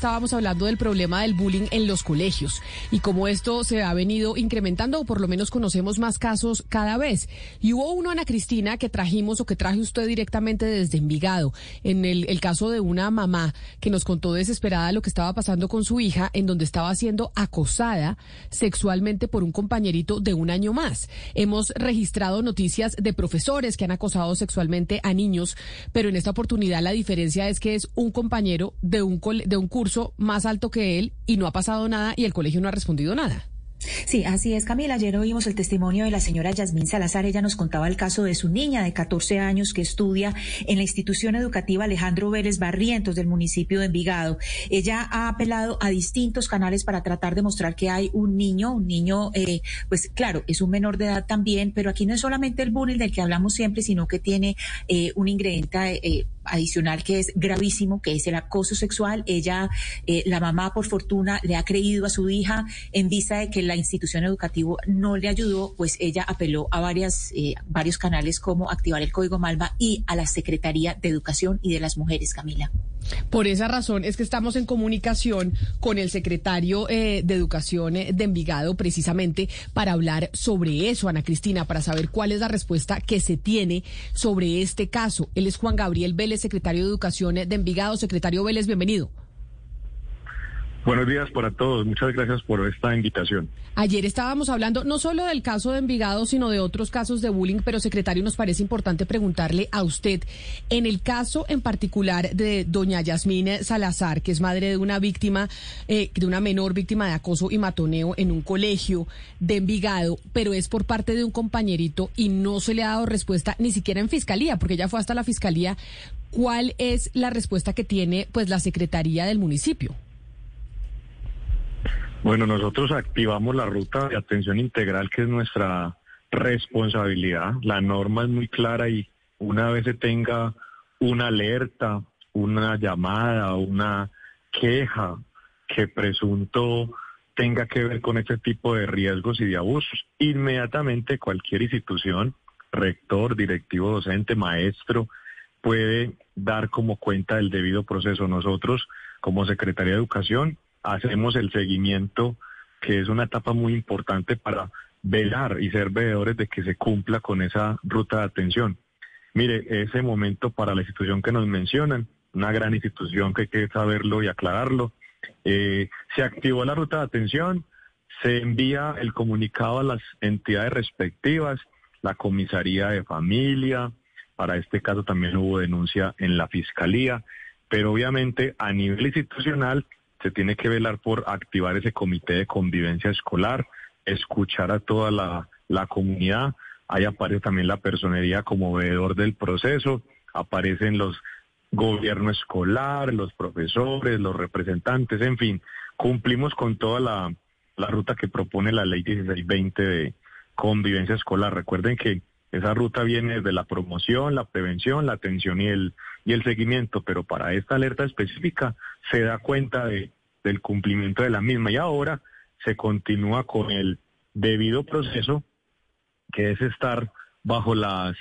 estábamos hablando del problema del bullying en los colegios y cómo esto se ha venido incrementando o por lo menos conocemos más casos cada vez. Y hubo uno, Ana Cristina, que trajimos o que traje usted directamente desde Envigado, en el, el caso de una mamá que nos contó desesperada lo que estaba pasando con su hija, en donde estaba siendo acosada sexualmente por un compañerito de un año más. Hemos registrado noticias de profesores que han acosado sexualmente a niños, pero en esta oportunidad la diferencia es que es un compañero de un, de un curso más alto que él y no ha pasado nada y el colegio no ha respondido nada. Sí, así es, Camila. Ayer oímos el testimonio de la señora Yasmín Salazar. Ella nos contaba el caso de su niña de 14 años que estudia en la institución educativa Alejandro Vélez Barrientos del municipio de Envigado. Ella ha apelado a distintos canales para tratar de mostrar que hay un niño, un niño, eh, pues claro, es un menor de edad también, pero aquí no es solamente el bullying del que hablamos siempre, sino que tiene eh, un ingrediente eh, adicional que es gravísimo, que es el acoso sexual. Ella, eh, la mamá, por fortuna, le ha creído a su hija en vista de que la institución educativa no le ayudó, pues ella apeló a varias, eh, varios canales como activar el Código Malva y a la Secretaría de Educación y de las Mujeres, Camila. Por esa razón es que estamos en comunicación con el secretario eh, de Educación de Envigado precisamente para hablar sobre eso, Ana Cristina, para saber cuál es la respuesta que se tiene sobre este caso. Él es Juan Gabriel Vélez, secretario de Educación de Envigado. Secretario Vélez, bienvenido. Buenos días para todos. Muchas gracias por esta invitación. Ayer estábamos hablando no solo del caso de Envigado, sino de otros casos de bullying, pero secretario, nos parece importante preguntarle a usted, en el caso en particular de doña Yasmine Salazar, que es madre de una víctima, eh, de una menor víctima de acoso y matoneo en un colegio de Envigado, pero es por parte de un compañerito y no se le ha dado respuesta ni siquiera en fiscalía, porque ella fue hasta la fiscalía. ¿Cuál es la respuesta que tiene pues la secretaría del municipio? Bueno, nosotros activamos la ruta de atención integral, que es nuestra responsabilidad. La norma es muy clara y una vez se tenga una alerta, una llamada, una queja que presunto tenga que ver con este tipo de riesgos y de abusos, inmediatamente cualquier institución, rector, directivo docente, maestro, puede dar como cuenta del debido proceso. Nosotros, como Secretaría de Educación, hacemos el seguimiento, que es una etapa muy importante para velar y ser veedores de que se cumpla con esa ruta de atención. Mire, ese momento para la institución que nos mencionan, una gran institución que hay que saberlo y aclararlo, eh, se activó la ruta de atención, se envía el comunicado a las entidades respectivas, la comisaría de familia, para este caso también hubo denuncia en la fiscalía, pero obviamente a nivel institucional se tiene que velar por activar ese comité de convivencia escolar, escuchar a toda la, comunidad. Ahí aparece también la personería como veedor del proceso, aparecen los gobierno escolar, los profesores, los representantes, en fin, cumplimos con toda la, la ruta que propone la ley 1620 de convivencia escolar. Recuerden que esa ruta viene desde la promoción, la prevención, la atención y el, y el seguimiento, pero para esta alerta específica se da cuenta de, del cumplimiento de la misma. Y ahora se continúa con el debido proceso, que es estar bajo las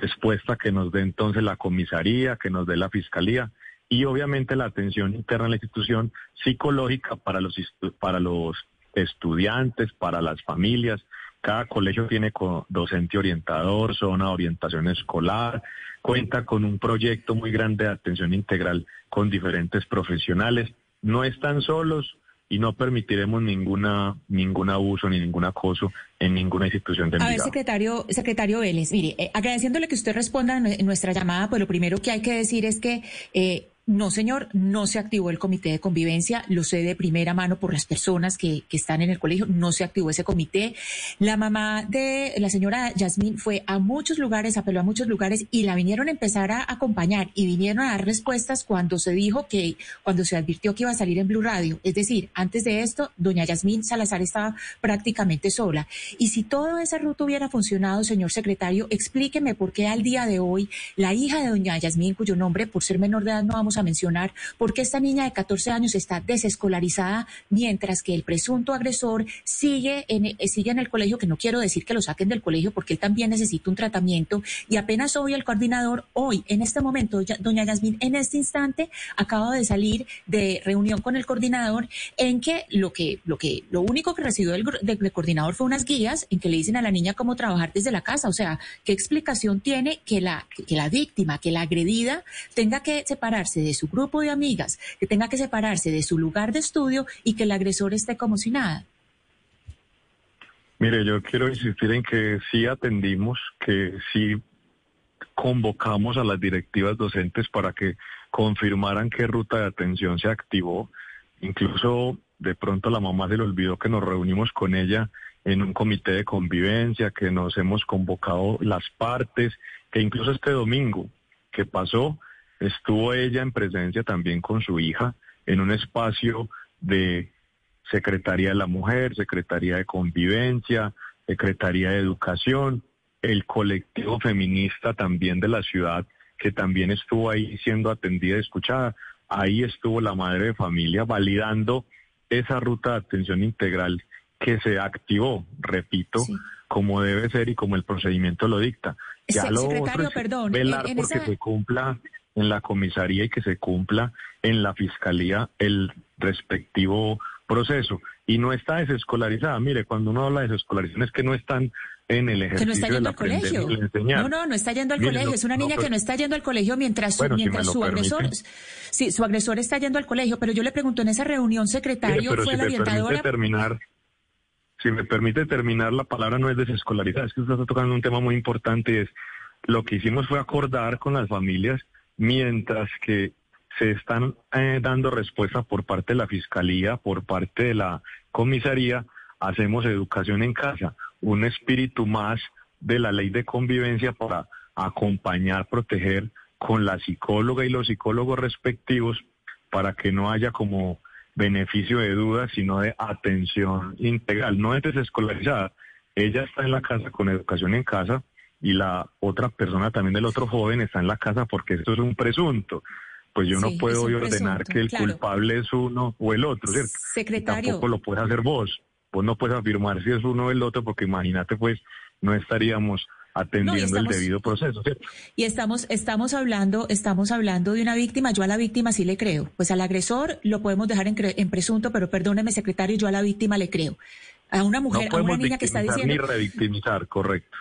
respuestas que nos dé entonces la comisaría, que nos dé la fiscalía y obviamente la atención interna de la institución psicológica para los, para los estudiantes, para las familias, cada colegio tiene docente orientador, zona de orientación escolar, cuenta con un proyecto muy grande de atención integral con diferentes profesionales. No están solos y no permitiremos ninguna ningún abuso ni ningún acoso en ninguna institución de A ver, secretario, secretario Vélez, mire, eh, agradeciéndole que usted responda en nuestra llamada, pues lo primero que hay que decir es que eh, no, señor, no se activó el comité de convivencia, lo sé de primera mano por las personas que, que, están en el colegio, no se activó ese comité. La mamá de la señora Yasmín fue a muchos lugares, apeló a muchos lugares y la vinieron a empezar a acompañar y vinieron a dar respuestas cuando se dijo que, cuando se advirtió que iba a salir en Blue Radio. Es decir, antes de esto, doña Yasmín Salazar estaba prácticamente sola. Y si todo ese ruta hubiera funcionado, señor secretario, explíqueme por qué al día de hoy la hija de doña Yasmín, cuyo nombre por ser menor de edad no vamos a mencionar por qué esta niña de 14 años está desescolarizada mientras que el presunto agresor sigue en, eh, sigue en el colegio, que no quiero decir que lo saquen del colegio porque él también necesita un tratamiento y apenas hoy el coordinador, hoy, en este momento, doña Yasmin, en este instante, acaba de salir de reunión con el coordinador en que lo que, lo que, lo único que recibió del, del coordinador fue unas guías en que le dicen a la niña cómo trabajar desde la casa. O sea, ¿qué explicación tiene que la, que la víctima, que la agredida, tenga que separarse de su grupo de amigas, que tenga que separarse de su lugar de estudio y que el agresor esté como si nada? Mire, yo quiero insistir en que sí atendimos, que sí convocamos a las directivas docentes para que confirmaran qué ruta de atención se activó. Incluso de pronto la mamá se le olvidó que nos reunimos con ella en un comité de convivencia, que nos hemos convocado las partes, que incluso este domingo que pasó, estuvo ella en presencia también con su hija en un espacio de Secretaría de la Mujer, Secretaría de Convivencia, Secretaría de Educación, el colectivo feminista también de la ciudad, que también estuvo ahí siendo atendida y escuchada. Ahí estuvo la madre de familia validando esa ruta de atención integral que se activó, repito, como debe ser y como el procedimiento lo dicta. Ya lo otro perdón, velar porque se cumpla en la comisaría y que se cumpla en la fiscalía el respectivo proceso. Y no está desescolarizada. Mire, cuando uno habla de desescolarización es que no están en el ejercicio que no está yendo al colegio. No, no, no está yendo al colegio. es una niña que no está yendo al colegio mientras, su, mientras su agresor, sí, su agresor está yendo al colegio. Pero yo le pregunto en esa reunión, secretario, fue la orientadora. terminar, si me permite terminar, la palabra no es desescolarizada, es que usted está tocando un tema muy importante y es lo que hicimos fue acordar con las familias mientras que se están eh, dando respuesta por parte de la Fiscalía, por parte de la comisaría, hacemos educación en casa, un espíritu más de la ley de convivencia para acompañar, proteger con la psicóloga y los psicólogos respectivos para que no haya como beneficio de duda, sino de atención integral. No es desescolarizada. Ella está en la casa con educación en casa y la otra persona también del otro joven está en la casa porque esto es un presunto. Pues yo no puedo ordenar que el culpable es uno o el otro, ¿cierto? Secretario. tampoco lo puedes hacer vos. Vos no puedes afirmar si es uno o el otro porque imagínate pues no estaríamos atendiendo el debido proceso, ¿cierto? Y estamos, estamos hablando, estamos hablando de una víctima. Yo a la víctima sí le creo. Pues al agresor lo podemos dejar en, en presunto, pero perdóneme, secretario, yo a la víctima le creo. A una mujer, a una niña que está diciendo. Ni revictimizar, correcto.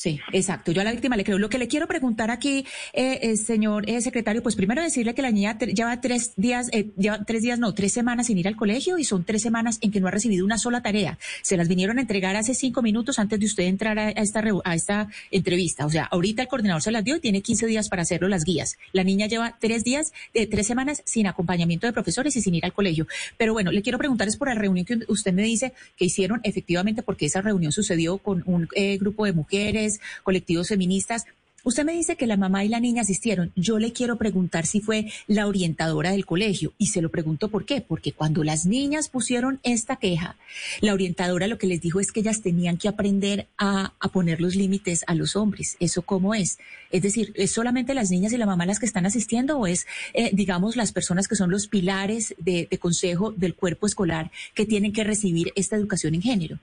Sí, exacto. Yo a la víctima le creo. Lo que le quiero preguntar aquí, eh, eh señor eh, secretario, pues primero decirle que la niña lleva tres días, eh, lleva tres días, no, tres semanas sin ir al colegio y son tres semanas en que no ha recibido una sola tarea. Se las vinieron a entregar hace cinco minutos antes de usted entrar a, esta, a esta entrevista. O sea, ahorita el coordinador se las dio y tiene 15 días para hacerlo las guías. La niña lleva tres días, eh, tres semanas sin acompañamiento de profesores y sin ir al colegio. Pero bueno, le quiero preguntar es por la reunión que usted me dice que hicieron efectivamente porque esa reunión sucedió con un grupo de mujeres colectivos feministas. Usted me dice que la mamá y la niña asistieron. Yo le quiero preguntar si fue la orientadora del colegio. Y se lo pregunto por qué. Porque cuando las niñas pusieron esta queja, la orientadora lo que les dijo es que ellas tenían que aprender a, poner los límites a los hombres. ¿Eso cómo es? Es decir, ¿es solamente las niñas y la mamá las que están asistiendo o es, eh, digamos, las personas que son los pilares de consejo del cuerpo escolar que tienen que recibir esta educación en género?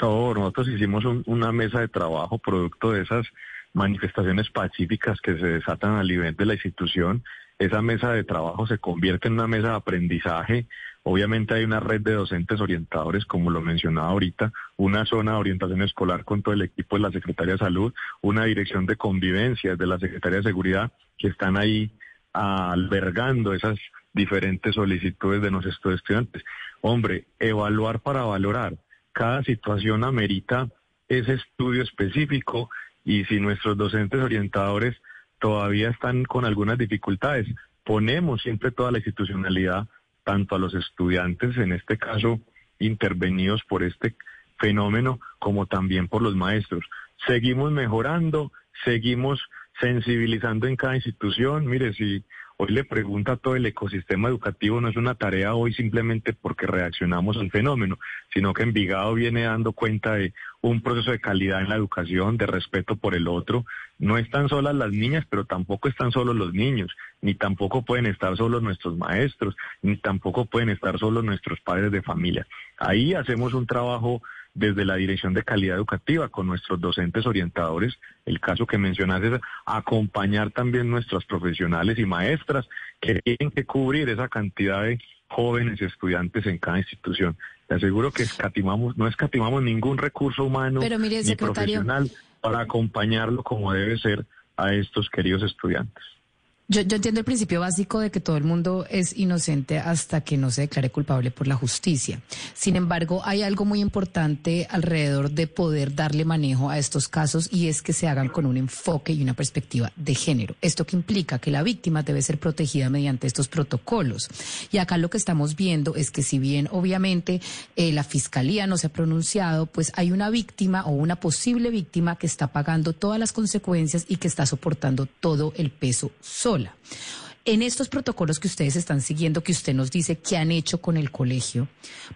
No, nosotros hicimos una mesa de trabajo producto de esas manifestaciones pacíficas que se desatan a nivel de la institución. Esa mesa de trabajo se convierte en una mesa de aprendizaje. Obviamente hay una red de docentes orientadores, como lo mencionaba ahorita, una zona de orientación escolar con todo el equipo de la Secretaría de Salud, una dirección de convivencia de la Secretaría de Seguridad, que están ahí albergando esas diferentes solicitudes de nuestros estudiantes. Hombre, evaluar para valorar cada situación amerita ese estudio específico y si nuestros docentes orientadores todavía están con algunas dificultades, ponemos siempre toda la institucionalidad, tanto a los estudiantes, en este caso intervenidos por este fenómeno, como también por los maestros. Seguimos mejorando, seguimos sensibilizando en cada institución. Mire, si hoy le pregunta a todo el ecosistema educativo, no es una tarea hoy simplemente porque reaccionamos al fenómeno, sino que Envigado viene dando cuenta de un proceso de calidad en la educación, de respeto por el otro. No están solas las niñas, pero tampoco están solos los niños, ni tampoco pueden estar solos nuestros maestros, ni tampoco pueden estar solos nuestros padres de familia. Ahí hacemos un trabajo desde la Dirección de Calidad Educativa con nuestros docentes orientadores. El caso que mencionaste acompañar también nuestros profesionales y maestras que tienen que cubrir esa cantidad de jóvenes estudiantes en cada institución. Te aseguro que escatimamos, no escatimamos ningún recurso humano ni profesional para acompañarlo como debe ser a estos queridos estudiantes. Yo, yo, entiendo el principio básico de que todo el mundo es inocente hasta que no se declare culpable por la justicia. Sin embargo, hay algo muy importante alrededor de poder darle manejo a estos casos y es que se hagan con un enfoque y una perspectiva de género. Esto que implica que la víctima debe ser protegida mediante estos protocolos. Y acá lo que estamos viendo es que si bien obviamente eh, la fiscalía no se ha pronunciado, pues hay una víctima o una posible víctima que está pagando todas las consecuencias y que está soportando todo el peso solo. En estos protocolos que ustedes están siguiendo, que usted nos dice que han hecho con el colegio,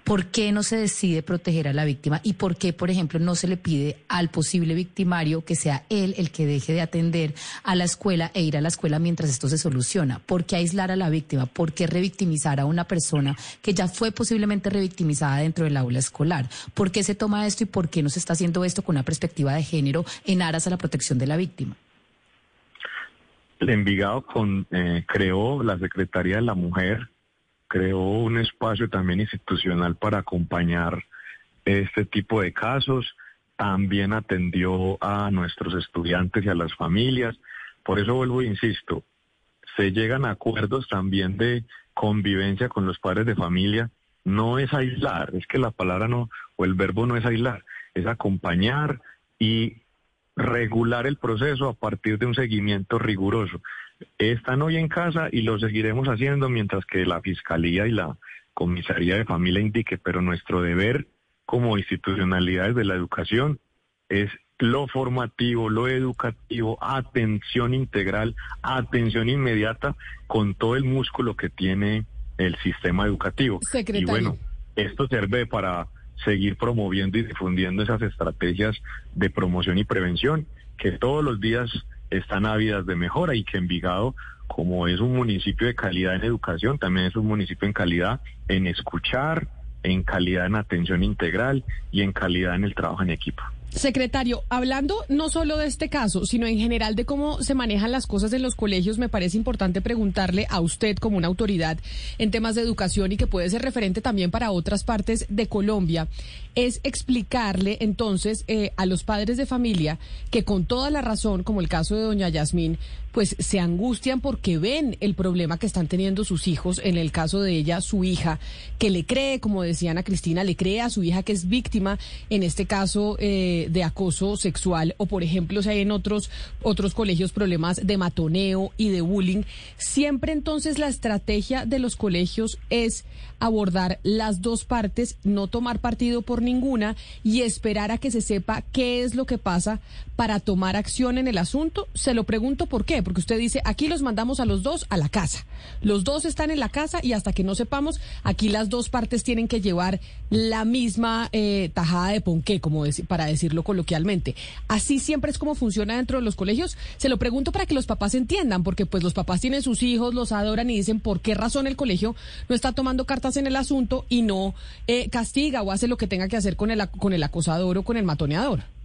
¿por qué no se decide proteger a la víctima? ¿Y por qué, por ejemplo, no se le pide al posible victimario que sea él el que deje de atender a la escuela e ir a la escuela mientras esto se soluciona? ¿Por qué aislar a la víctima? ¿Por qué revictimizar a una persona que ya fue posiblemente revictimizada dentro del aula escolar? ¿Por qué se toma esto y por qué no se está haciendo esto con una perspectiva de género en aras a la protección de la víctima? Envigado con, eh, creó la Secretaría de la Mujer, creó un espacio también institucional para acompañar este tipo de casos, también atendió a nuestros estudiantes y a las familias. Por eso vuelvo e insisto, se llegan a acuerdos también de convivencia con los padres de familia. No es aislar, es que la palabra no, o el verbo no es aislar, es acompañar y regular el proceso a partir de un seguimiento riguroso. Están hoy en casa y lo seguiremos haciendo mientras que la Fiscalía y la Comisaría de Familia indique, pero nuestro deber como institucionalidades de la educación es lo formativo, lo educativo, atención integral, atención inmediata con todo el músculo que tiene el sistema educativo. Y bueno, esto sirve para seguir promoviendo y difundiendo esas estrategias de promoción y prevención que todos los días están ávidas de mejora y que Envigado, como es un municipio de calidad en educación, también es un municipio en calidad en escuchar, en calidad en atención integral y en calidad en el trabajo en equipo. Secretario, hablando no solo de este caso, sino en general de cómo se manejan las cosas en los colegios, me parece importante preguntarle a usted como una autoridad en temas de educación y que puede ser referente también para otras partes de Colombia, es explicarle entonces eh, a los padres de familia que con toda la razón, como el caso de doña Yasmín, pues se angustian porque ven el problema que están teniendo sus hijos, en el caso de ella, su hija, que le cree, como decía Ana Cristina, le cree a su hija que es víctima, en este caso, eh, de acoso sexual, o por ejemplo, si hay en otros, otros colegios problemas de matoneo y de bullying, siempre entonces la estrategia de los colegios es abordar las dos partes, no tomar partido por ninguna y esperar a que se sepa qué es lo que pasa para tomar acción en el asunto. Se lo pregunto por qué porque usted dice, aquí los mandamos a los dos a la casa. Los dos están en la casa y hasta que no sepamos, aquí las dos partes tienen que llevar la misma eh, tajada de ponqué, como para decirlo coloquialmente. Así siempre es como funciona dentro de los colegios. Se lo pregunto para que los papás entiendan, porque pues los papás tienen sus hijos, los adoran y dicen por qué razón el colegio no está tomando cartas en el asunto y no eh, castiga o hace lo que tenga que hacer con el, con el acosador o con el matoneador.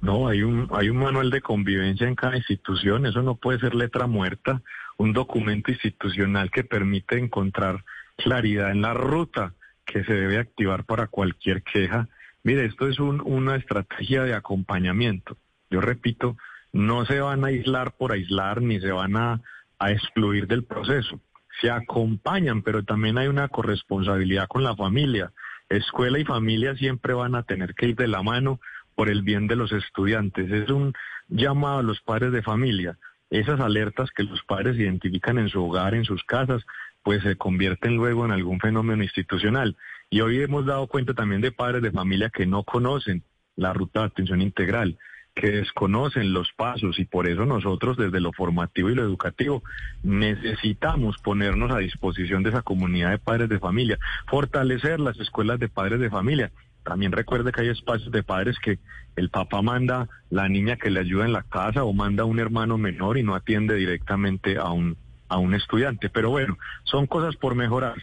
No, hay un, hay un manual de convivencia en cada institución, eso no puede ser letra muerta, un documento institucional que permite encontrar claridad en la ruta que se debe activar para cualquier queja. Mire, esto es una estrategia de acompañamiento. Yo repito, no se van a aislar por aislar ni se van a, a excluir del proceso. Se acompañan, pero también hay una corresponsabilidad con la familia. Escuela y familia siempre van a tener que ir de la mano por el bien de los estudiantes. Es un llamado a los padres de familia. Esas alertas que los padres identifican en su hogar, en sus casas, pues se convierten luego en algún fenómeno institucional. Y hoy hemos dado cuenta también de padres de familia que no conocen la ruta de atención integral, que desconocen los pasos y por eso nosotros desde lo formativo y lo educativo necesitamos ponernos a disposición de esa comunidad de padres de familia, fortalecer las escuelas de padres de familia. También recuerde que hay espacios de padres que el papá manda la niña que le ayuda en la casa o manda a un hermano menor y no atiende directamente a un, a un estudiante. Pero bueno, son cosas por mejorar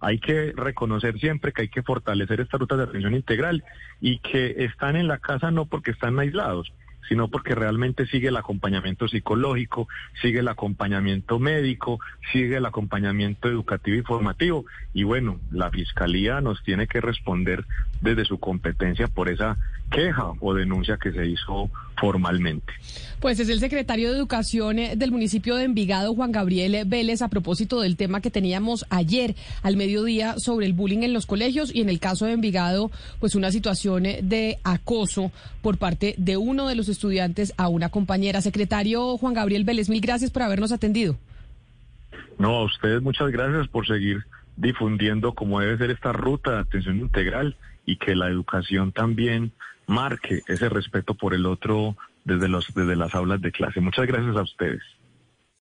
hay que reconocer siempre que hay que fortalecer estas rutas de atención integral y que están en la casa no porque están aislados, sino porque realmente sigue el acompañamiento psicológico, sigue el acompañamiento médico, sigue el acompañamiento educativo y formativo. Y bueno, la Fiscalía nos tiene que responder desde su competencia por esa queja o denuncia que se hizo formalmente. Pues es el secretario de Educación eh, del municipio de Envigado, Juan Gabriel Vélez, a propósito del tema que teníamos ayer al mediodía sobre el bullying en los colegios y en el caso de Envigado, pues una situación eh, de acoso por parte de uno de los estudiantes a una compañera. Secretario Juan Gabriel Vélez, mil gracias por habernos atendido. No, a ustedes muchas gracias por seguir difundiendo cómo debe ser esta ruta de atención integral y que la educación también marque ese respeto por el otro desde, los, desde las aulas de clase. Muchas gracias a ustedes.